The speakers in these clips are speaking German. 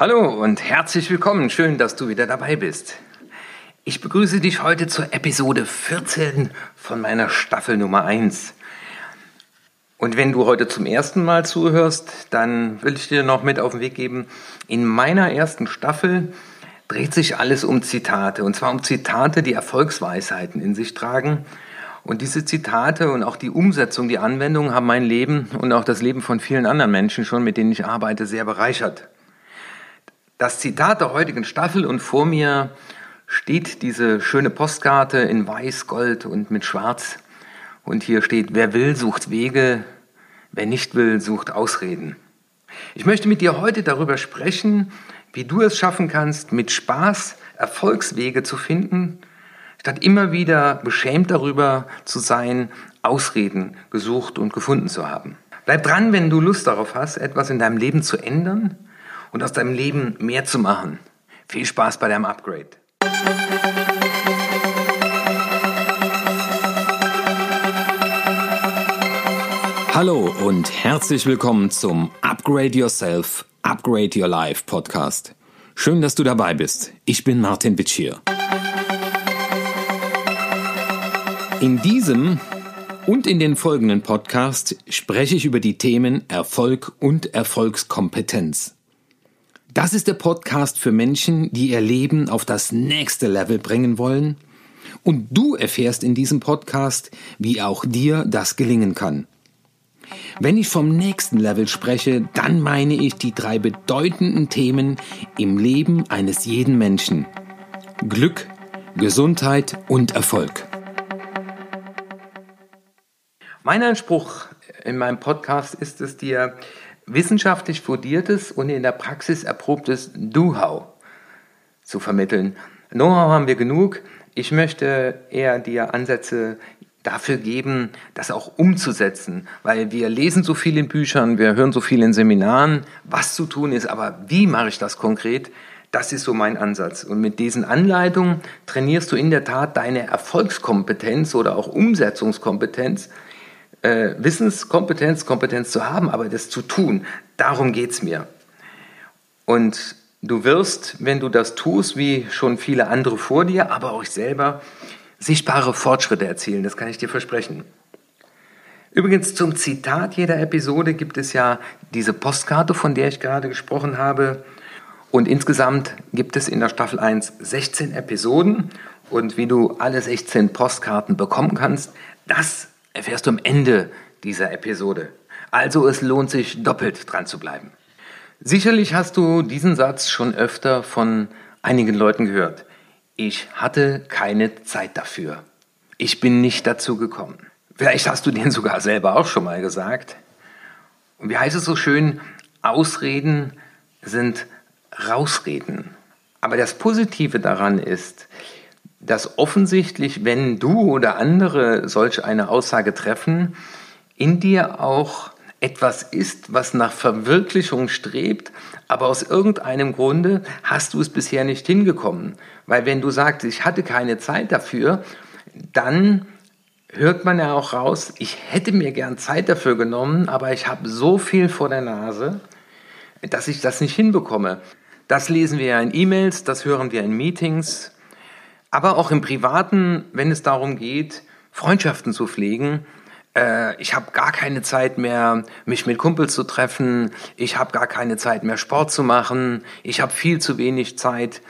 Hallo und herzlich willkommen. Schön, dass du wieder dabei bist. Ich begrüße dich heute zur Episode 14 von meiner Staffel Nummer 1. Und wenn du heute zum ersten Mal zuhörst, dann will ich dir noch mit auf den Weg geben. In meiner ersten Staffel dreht sich alles um Zitate. Und zwar um Zitate, die Erfolgsweisheiten in sich tragen. Und diese Zitate und auch die Umsetzung, die Anwendung haben mein Leben und auch das Leben von vielen anderen Menschen schon, mit denen ich arbeite, sehr bereichert. Das Zitat der heutigen Staffel und vor mir steht diese schöne Postkarte in Weiß, Gold und mit Schwarz. Und hier steht, wer will, sucht Wege, wer nicht will, sucht Ausreden. Ich möchte mit dir heute darüber sprechen, wie du es schaffen kannst, mit Spaß Erfolgswege zu finden, statt immer wieder beschämt darüber zu sein, Ausreden gesucht und gefunden zu haben. Bleib dran, wenn du Lust darauf hast, etwas in deinem Leben zu ändern und aus deinem Leben mehr zu machen. Viel Spaß bei deinem Upgrade. Hallo und herzlich willkommen zum Upgrade Yourself, Upgrade Your Life Podcast. Schön, dass du dabei bist. Ich bin Martin Bitschir. In diesem und in den folgenden Podcast spreche ich über die Themen Erfolg und Erfolgskompetenz. Das ist der Podcast für Menschen, die ihr Leben auf das nächste Level bringen wollen. Und du erfährst in diesem Podcast, wie auch dir das gelingen kann. Wenn ich vom nächsten Level spreche, dann meine ich die drei bedeutenden Themen im Leben eines jeden Menschen. Glück, Gesundheit und Erfolg. Mein Anspruch in meinem Podcast ist es dir, wissenschaftlich fundiertes und in der Praxis erprobtes Do-How zu vermitteln. Know-how haben wir genug. Ich möchte eher dir Ansätze dafür geben, das auch umzusetzen, weil wir lesen so viel in Büchern, wir hören so viel in Seminaren, was zu tun ist, aber wie mache ich das konkret? Das ist so mein Ansatz. Und mit diesen Anleitungen trainierst du in der Tat deine Erfolgskompetenz oder auch Umsetzungskompetenz, äh, Wissenskompetenz, Kompetenz zu haben, aber das zu tun, darum geht es mir. Und du wirst, wenn du das tust, wie schon viele andere vor dir, aber auch ich selber, sichtbare Fortschritte erzielen, das kann ich dir versprechen. Übrigens zum Zitat jeder Episode gibt es ja diese Postkarte, von der ich gerade gesprochen habe. Und insgesamt gibt es in der Staffel 1 16 Episoden. Und wie du alle 16 Postkarten bekommen kannst, das erfährst du am Ende dieser Episode. Also es lohnt sich doppelt dran zu bleiben. Sicherlich hast du diesen Satz schon öfter von einigen Leuten gehört. Ich hatte keine Zeit dafür. Ich bin nicht dazu gekommen. Vielleicht hast du den sogar selber auch schon mal gesagt. Und wie heißt es so schön, Ausreden sind Rausreden. Aber das Positive daran ist, dass offensichtlich, wenn du oder andere solch eine Aussage treffen, in dir auch etwas ist, was nach Verwirklichung strebt, aber aus irgendeinem Grunde hast du es bisher nicht hingekommen. Weil wenn du sagst, ich hatte keine Zeit dafür, dann hört man ja auch raus, ich hätte mir gern Zeit dafür genommen, aber ich habe so viel vor der Nase, dass ich das nicht hinbekomme. Das lesen wir ja in E-Mails, das hören wir in Meetings, aber auch im Privaten, wenn es darum geht, Freundschaften zu pflegen. Äh, ich habe gar keine Zeit mehr, mich mit Kumpels zu treffen. Ich habe gar keine Zeit mehr, Sport zu machen. Ich habe viel zu wenig Zeit,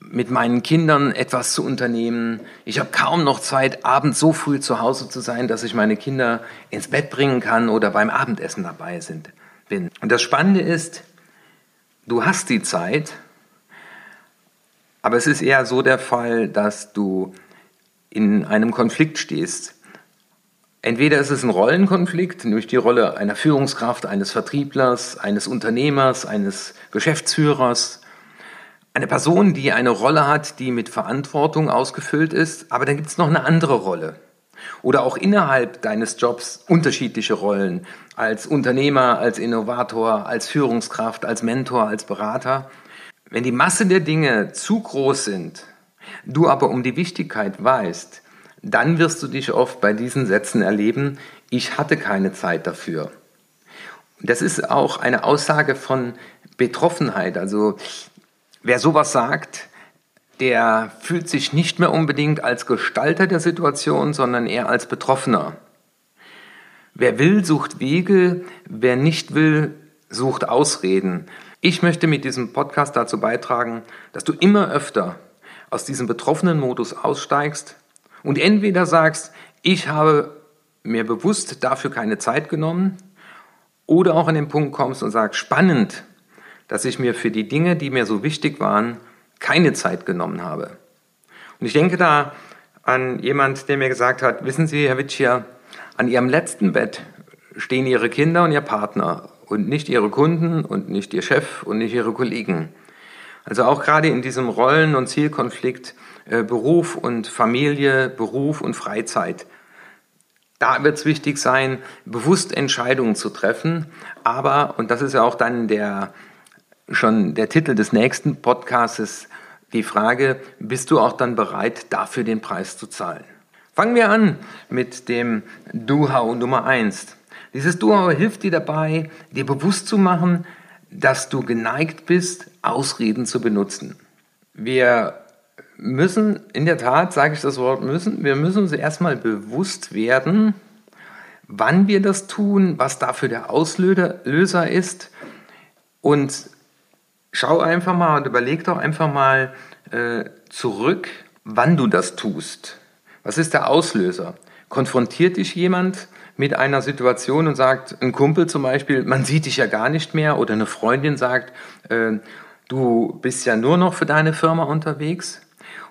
mit meinen Kindern etwas zu unternehmen. Ich habe kaum noch Zeit, abends so früh zu Hause zu sein, dass ich meine Kinder ins Bett bringen kann oder beim Abendessen dabei sind, bin. Und das Spannende ist, du hast die Zeit, aber es ist eher so der Fall, dass du in einem Konflikt stehst. Entweder ist es ein Rollenkonflikt, nämlich die Rolle einer Führungskraft, eines Vertrieblers, eines Unternehmers, eines Geschäftsführers, eine Person, die eine Rolle hat, die mit Verantwortung ausgefüllt ist, aber dann gibt es noch eine andere Rolle. Oder auch innerhalb deines Jobs unterschiedliche Rollen, als Unternehmer, als Innovator, als Führungskraft, als Mentor, als Berater. Wenn die Masse der Dinge zu groß sind, du aber um die Wichtigkeit weißt, dann wirst du dich oft bei diesen Sätzen erleben, ich hatte keine Zeit dafür. Das ist auch eine Aussage von Betroffenheit. Also wer sowas sagt, der fühlt sich nicht mehr unbedingt als Gestalter der Situation, sondern eher als Betroffener. Wer will, sucht Wege, wer nicht will, sucht Ausreden. Ich möchte mit diesem Podcast dazu beitragen, dass du immer öfter aus diesem betroffenen Modus aussteigst und entweder sagst, ich habe mir bewusst dafür keine Zeit genommen, oder auch an den Punkt kommst und sagst, spannend, dass ich mir für die Dinge, die mir so wichtig waren, keine Zeit genommen habe. Und ich denke da an jemand, der mir gesagt hat, wissen Sie, Herr Witschier, an Ihrem letzten Bett stehen Ihre Kinder und Ihr Partner und nicht Ihre Kunden und nicht Ihr Chef und nicht Ihre Kollegen. Also auch gerade in diesem Rollen- und Zielkonflikt äh, Beruf und Familie, Beruf und Freizeit. Da wird es wichtig sein, bewusst Entscheidungen zu treffen. Aber, und das ist ja auch dann der, schon der Titel des nächsten Podcasts, die Frage, bist du auch dann bereit, dafür den Preis zu zahlen? Fangen wir an mit dem Do-How Nummer 1. Dieses Do-How hilft dir dabei, dir bewusst zu machen, dass du geneigt bist, Ausreden zu benutzen. Wir müssen, in der Tat sage ich das Wort müssen, wir müssen uns erstmal bewusst werden, wann wir das tun, was dafür der Auslöser ist und schau einfach mal und überleg doch einfach mal äh, zurück, wann du das tust. Was ist der Auslöser? Konfrontiert dich jemand mit einer Situation und sagt, ein Kumpel zum Beispiel, man sieht dich ja gar nicht mehr, oder eine Freundin sagt, äh, du bist ja nur noch für deine Firma unterwegs.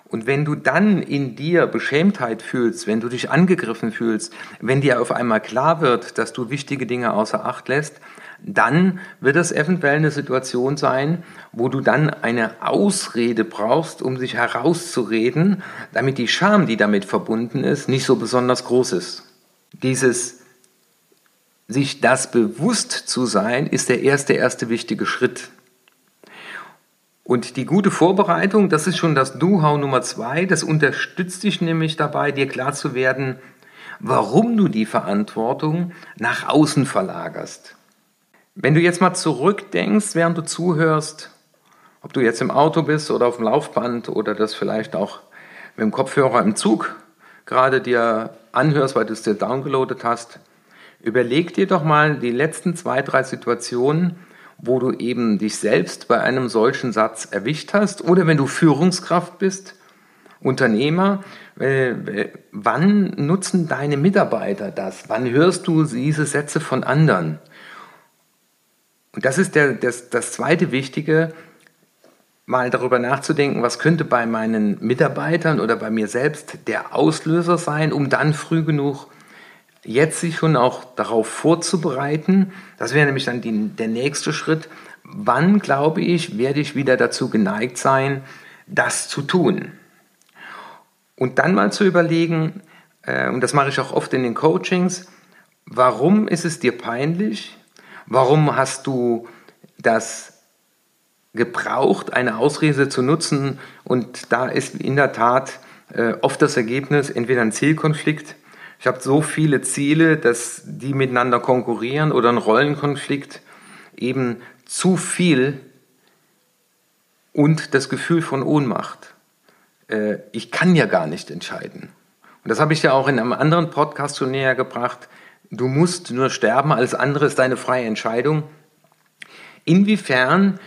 Und wenn du dann in dir Beschämtheit fühlst, wenn du dich angegriffen fühlst, wenn dir auf einmal klar wird, dass du wichtige Dinge außer Acht lässt, dann wird es eventuell eine Situation sein, wo du dann eine Ausrede brauchst, um sich herauszureden, damit die Scham, die damit verbunden ist, nicht so besonders groß ist. Dieses sich das bewusst zu sein, ist der erste, erste wichtige Schritt. Und die gute Vorbereitung, das ist schon das Do-How Nummer zwei, das unterstützt dich nämlich dabei, dir klar zu werden, warum du die Verantwortung nach außen verlagerst. Wenn du jetzt mal zurückdenkst, während du zuhörst, ob du jetzt im Auto bist oder auf dem Laufband oder das vielleicht auch mit dem Kopfhörer im Zug gerade dir anhörst, weil du es dir downgeloadet hast, überleg dir doch mal die letzten zwei, drei Situationen, wo du eben dich selbst bei einem solchen Satz erwischt hast oder wenn du Führungskraft bist, Unternehmer, äh, wann nutzen deine Mitarbeiter das? Wann hörst du diese Sätze von anderen? Und das ist der, das, das zweite Wichtige, mal darüber nachzudenken, was könnte bei meinen Mitarbeitern oder bei mir selbst der Auslöser sein, um dann früh genug jetzt sich schon auch darauf vorzubereiten. Das wäre nämlich dann die, der nächste Schritt. Wann, glaube ich, werde ich wieder dazu geneigt sein, das zu tun? Und dann mal zu überlegen, äh, und das mache ich auch oft in den Coachings, warum ist es dir peinlich? Warum hast du das gebraucht, eine Ausrede zu nutzen? Und da ist in der Tat äh, oft das Ergebnis entweder ein Zielkonflikt ich habe so viele Ziele, dass die miteinander konkurrieren oder ein Rollenkonflikt eben zu viel und das Gefühl von Ohnmacht. Äh, ich kann ja gar nicht entscheiden. Und das habe ich ja auch in einem anderen Podcast schon näher gebracht. Du musst nur sterben, alles andere ist deine freie Entscheidung. Inwiefern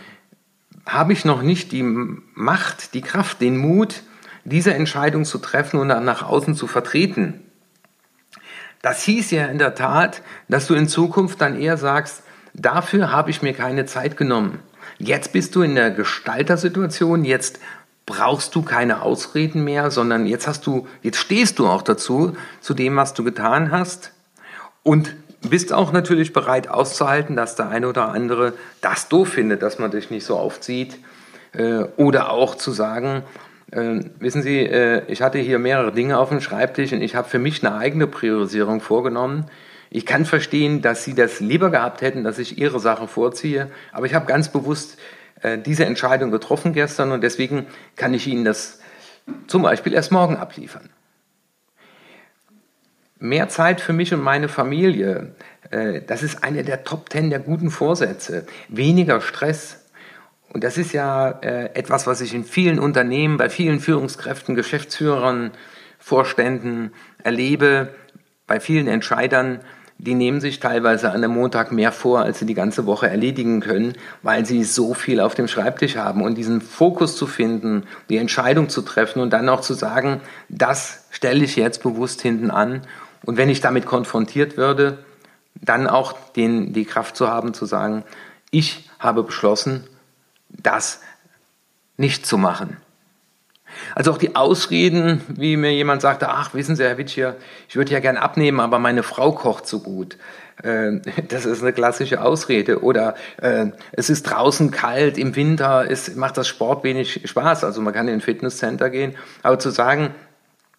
habe ich noch nicht die Macht, die Kraft, den Mut, diese Entscheidung zu treffen und dann nach außen zu vertreten? Das hieß ja in der Tat, dass du in Zukunft dann eher sagst, dafür habe ich mir keine Zeit genommen. Jetzt bist du in der Gestaltersituation, jetzt brauchst du keine Ausreden mehr, sondern jetzt hast du, jetzt stehst du auch dazu, zu dem, was du getan hast und bist auch natürlich bereit auszuhalten, dass der eine oder andere das doof findet, dass man dich nicht so aufzieht äh, oder auch zu sagen, äh, wissen Sie, äh, ich hatte hier mehrere Dinge auf dem Schreibtisch und ich habe für mich eine eigene Priorisierung vorgenommen. Ich kann verstehen, dass Sie das lieber gehabt hätten, dass ich Ihre Sache vorziehe, aber ich habe ganz bewusst äh, diese Entscheidung getroffen gestern und deswegen kann ich Ihnen das zum Beispiel erst morgen abliefern. Mehr Zeit für mich und meine Familie, äh, das ist eine der Top Ten der guten Vorsätze. Weniger Stress, Und das ist ja äh, etwas, was ich in vielen Unternehmen, bei vielen Führungskräften, Geschäftsführern, Vorständen erlebe, bei vielen Entscheidern, die nehmen sich teilweise an einem Montag mehr vor, als sie die ganze Woche erledigen können, weil sie so viel auf dem Schreibtisch haben. Und diesen Fokus zu finden, die Entscheidung zu treffen und dann auch zu sagen, das stelle ich jetzt bewusst hinten an. Und wenn ich damit konfrontiert würde, dann auch den, die Kraft zu haben, zu sagen, ich habe beschlossen, das nicht zu machen. Also auch die Ausreden, wie mir jemand sagte, ach, wissen Sie, Herr Witschier, ich würde ja gern abnehmen, aber meine Frau kocht so gut. Äh, das ist eine klassische Ausrede. Oder äh, es ist draußen kalt, im Winter es macht das Sport wenig Spaß. Also man kann in ein Fitnesscenter gehen. Aber zu sagen,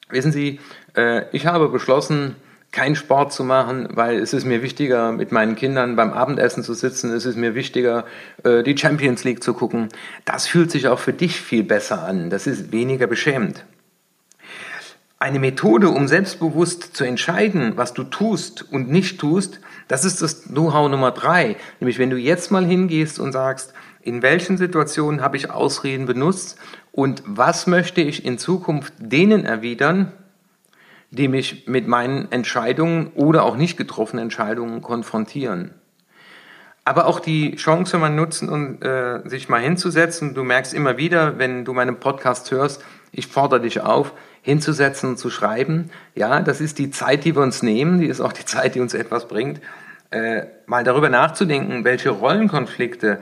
wissen Sie, äh, ich habe beschlossen, keinen Sport zu machen, weil es ist mir wichtiger, mit meinen Kindern beim Abendessen zu sitzen, es ist mir wichtiger, äh, die Champions League zu gucken. Das fühlt sich auch für dich viel besser an. Das ist weniger beschämend. Eine Methode, um selbstbewusst zu entscheiden, was du tust und nicht tust, das ist das Know-how Nummer drei. Nämlich, wenn du jetzt mal hingehst und sagst, in welchen Situationen habe ich Ausreden benutzt und was möchte ich in Zukunft denen erwidern, die mich mit meinen Entscheidungen oder auch nicht getroffenen Entscheidungen konfrontieren. Aber auch die Chance mal nutzen und äh, sich mal hinzusetzen. Du merkst immer wieder, wenn du meinen Podcast hörst, ich fordere dich auf, hinzusetzen und zu schreiben. Ja, das ist die Zeit, die wir uns nehmen, die ist auch die Zeit, die uns etwas bringt. Äh, mal darüber nachzudenken, welche Rollenkonflikte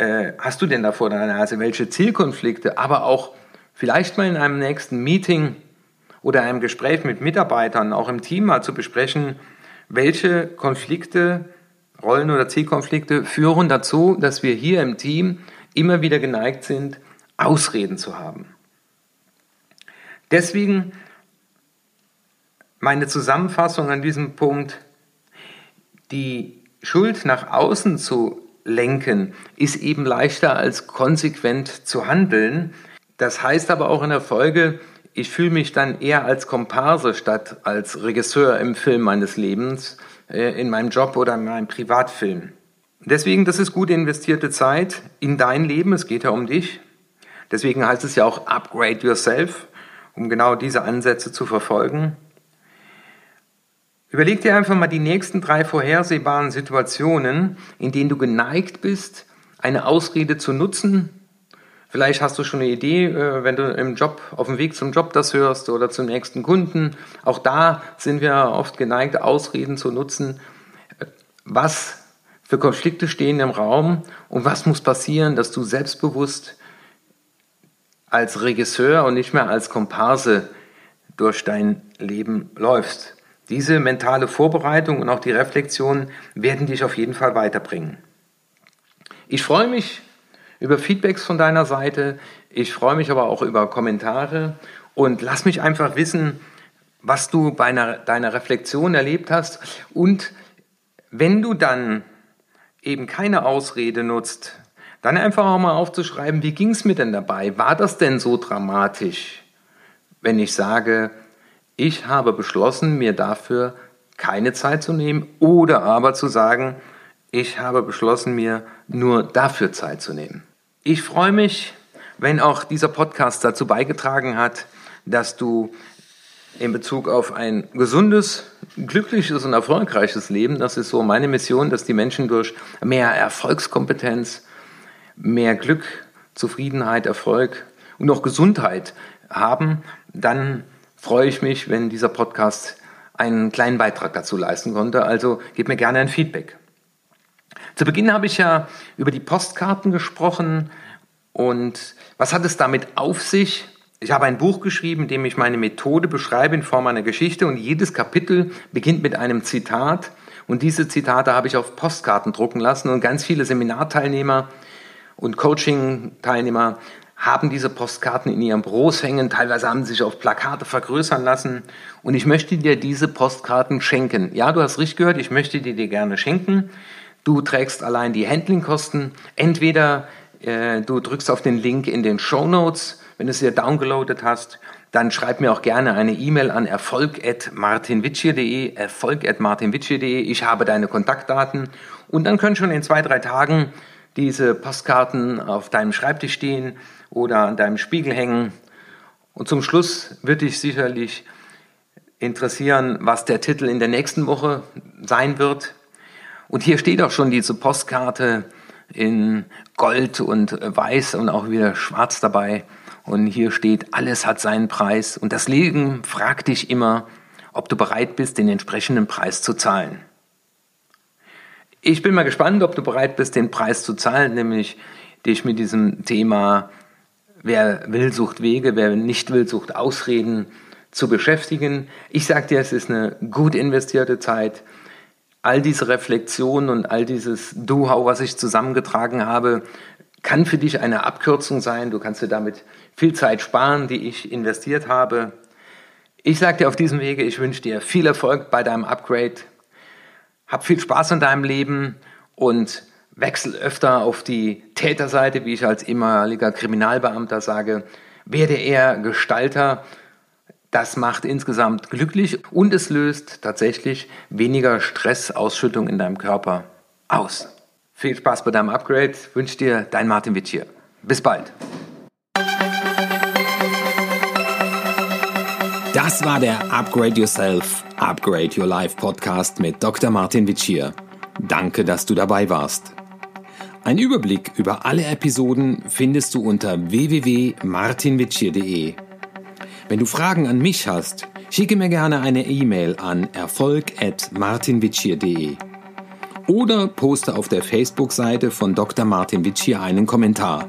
äh, hast du denn da vor deiner Nase, welche Zielkonflikte, aber auch vielleicht mal in einem nächsten Meeting oder einem Gespräch mit Mitarbeitern, auch im Team mal zu besprechen, welche Konflikte, Rollen- oder Zielkonflikte führen dazu, dass wir hier im Team immer wieder geneigt sind, Ausreden zu haben. Deswegen meine Zusammenfassung an diesem Punkt, die Schuld nach außen zu lenken, ist eben leichter als konsequent zu handeln. Das heißt aber auch in der Folge, ich fühle mich dann eher als Komparse statt als Regisseur im Film meines Lebens, äh, in meinem Job oder in meinem Privatfilm. Deswegen, das ist gut investierte Zeit in dein Leben, es geht ja um dich. Deswegen heißt es ja auch Upgrade Yourself, um genau diese Ansätze zu verfolgen. Überleg dir einfach mal die nächsten drei vorhersehbaren Situationen, in denen du geneigt bist, eine Ausrede zu nutzen, Vielleicht hast du schon eine Idee, äh, wenn du im Job, auf dem Weg zum Job das hörst oder zum nächsten Kunden. Auch da sind wir oft geneigt, Ausreden zu nutzen. Was für Konflikte stehen im Raum und was muss passieren, dass du selbstbewusst als Regisseur und nicht mehr als Komparse durch dein Leben läufst. Diese mentale Vorbereitung und auch die Reflexion werden dich auf jeden Fall weiterbringen. Ich freue mich, über Feedbacks von deiner Seite. Ich freue mich aber auch über Kommentare und lass mich einfach wissen, was du bei einer, deiner Reflexion erlebt hast. Und wenn du dann eben keine Ausrede nutzt, dann einfach auch mal aufzuschreiben, wie ging es mir denn dabei? War das denn so dramatisch, wenn ich sage, ich habe beschlossen, mir dafür keine Zeit zu nehmen oder aber zu sagen, ich habe beschlossen, mir nur dafür Zeit zu nehmen. Ich freue mich, wenn auch dieser Podcast dazu beigetragen hat, dass du in Bezug auf ein gesundes, glückliches und erfolgreiches Leben, das ist so meine Mission, dass die Menschen durch mehr Erfolgskompetenz, mehr Glück, Zufriedenheit, Erfolg und auch Gesundheit haben, dann freue ich mich, wenn dieser Podcast einen kleinen Beitrag dazu leisten konnte. Also gib mir gerne ein Feedback. Zu Beginn habe ich ja über die Postkarten gesprochen und was hat es damit auf sich? Ich habe ein Buch geschrieben, in dem ich meine Methode beschreibe in Form einer Geschichte und jedes Kapitel beginnt mit einem Zitat und diese Zitate habe ich auf Postkarten drucken lassen und ganz viele Seminarteilnehmer und Coaching-Teilnehmer haben diese Postkarten in ihrem Büros hängen, teilweise haben sie sich auf Plakate vergrößern lassen und ich möchte dir diese Postkarten schenken. Ja, du hast richtig gehört, ich möchte die dir gerne schenken. Du trägst allein die Handlingkosten. Entweder äh, du drückst auf den Link in den Show Notes, wenn du es dir downgeloadet hast. Dann schreib mir auch gerne eine E-Mail an erfolg.martinwitschier.de, erfolg.martinwitschier.de. Ich habe deine Kontaktdaten und dann können schon in zwei, drei Tagen diese Postkarten auf deinem Schreibtisch stehen oder an deinem Spiegel hängen. Und zum Schluss wird dich sicherlich interessieren, was der Titel in der nächsten Woche sein wird. Und hier steht auch schon diese Postkarte in Gold und Weiß und auch wieder Schwarz dabei. Und hier steht, alles hat seinen Preis. Und das Leben fragt dich immer, ob du bereit bist, den entsprechenden Preis zu zahlen. Ich bin mal gespannt, ob du bereit bist, den Preis zu zahlen, nämlich dich mit diesem Thema, wer will, sucht Wege, wer nicht will, sucht Ausreden zu beschäftigen. Ich sage dir, es ist eine gut investierte Zeit. All diese Reflexion und all dieses Do-How, was ich zusammengetragen habe, kann für dich eine Abkürzung sein. Du kannst dir damit viel Zeit sparen, die ich investiert habe. Ich sage dir auf diesem Wege, ich wünsche dir viel Erfolg bei deinem Upgrade. Hab viel Spaß in deinem Leben und wechsel öfter auf die Täterseite, wie ich als ehemaliger Kriminalbeamter sage. Werde eher Gestalter. Das macht insgesamt glücklich und es löst tatsächlich weniger Stressausschüttung in deinem Körper aus. Viel Spaß bei deinem Upgrade. Wünsche dir dein Martin Witsch hier. Bis bald. Das war der Upgrade Yourself, Upgrade Your Life Podcast mit Dr. Martin Witschier. Danke, dass du dabei warst. Ein Überblick über alle Episoden findest du unter www.martinwitschier.de. Wenn du Fragen an mich hast, schicke mir gerne eine E-Mail an erfolg.martinwitschier.de oder poste auf der Facebook-Seite von Dr. Martin Witschier einen Kommentar.